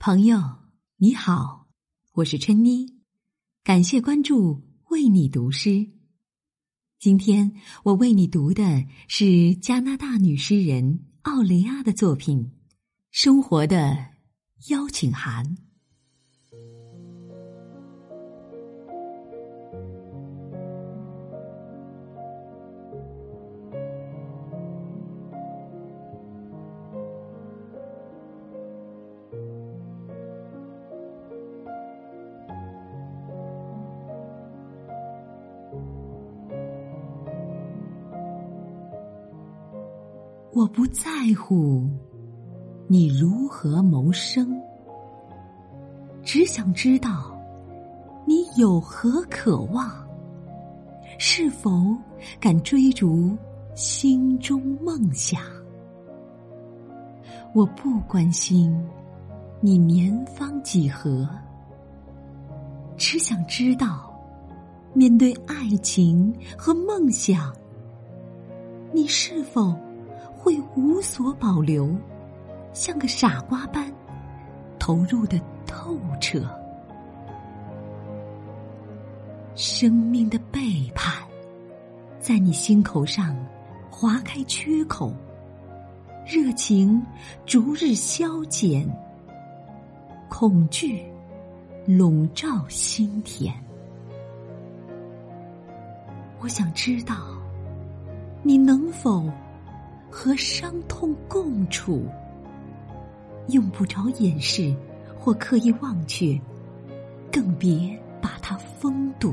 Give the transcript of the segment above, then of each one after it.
朋友你好，我是春妮，感谢关注，为你读诗。今天我为你读的是加拿大女诗人奥雷亚的作品《生活的邀请函》。我不在乎你如何谋生，只想知道你有何渴望，是否敢追逐心中梦想。我不关心你年方几何，只想知道面对爱情和梦想，你是否。会无所保留，像个傻瓜般投入的透彻。生命的背叛，在你心口上划开缺口，热情逐日消减，恐惧笼罩心田。我想知道，你能否？和伤痛共处，用不着掩饰或刻意忘却，更别把它封堵。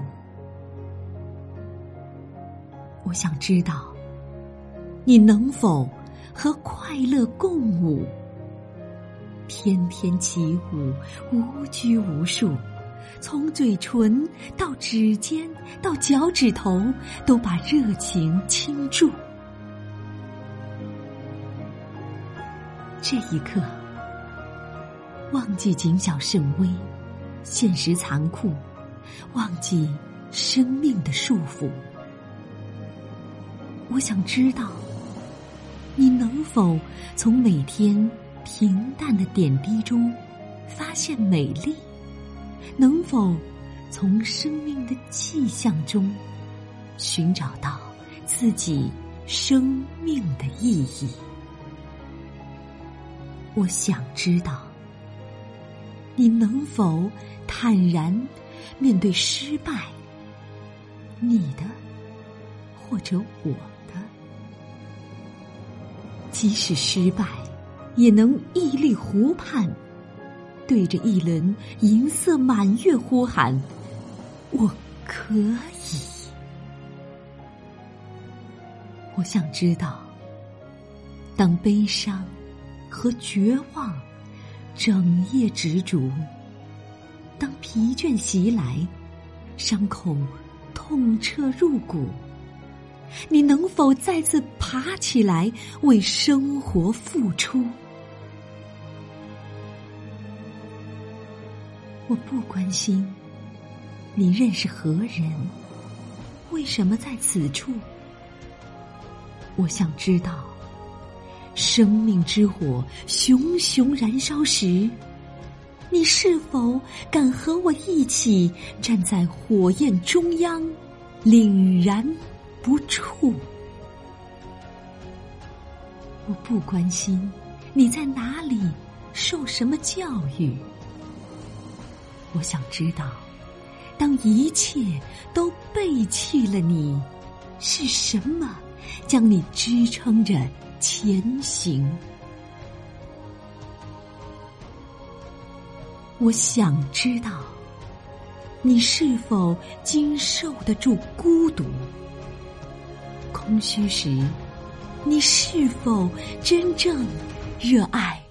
我想知道，你能否和快乐共舞，翩翩起舞，无拘无束，从嘴唇到指尖到脚趾头，都把热情倾注。这一刻，忘记谨小慎微，现实残酷，忘记生命的束缚。我想知道，你能否从每天平淡的点滴中发现美丽？能否从生命的气象中寻找到自己生命的意义？我想知道，你能否坦然面对失败？你的，或者我的，即使失败，也能屹立湖畔，对着一轮银色满月呼喊：“我可以。”我想知道，当悲伤。和绝望，整夜执着。当疲倦袭来，伤口痛彻入骨，你能否再次爬起来为生活付出？我不关心你认识何人，为什么在此处。我想知道。生命之火熊熊燃烧时，你是否敢和我一起站在火焰中央，凛然不触？我不关心你在哪里受什么教育，我想知道，当一切都背弃了你，是什么将你支撑着？前行，我想知道，你是否经受得住孤独、空虚时，你是否真正热爱？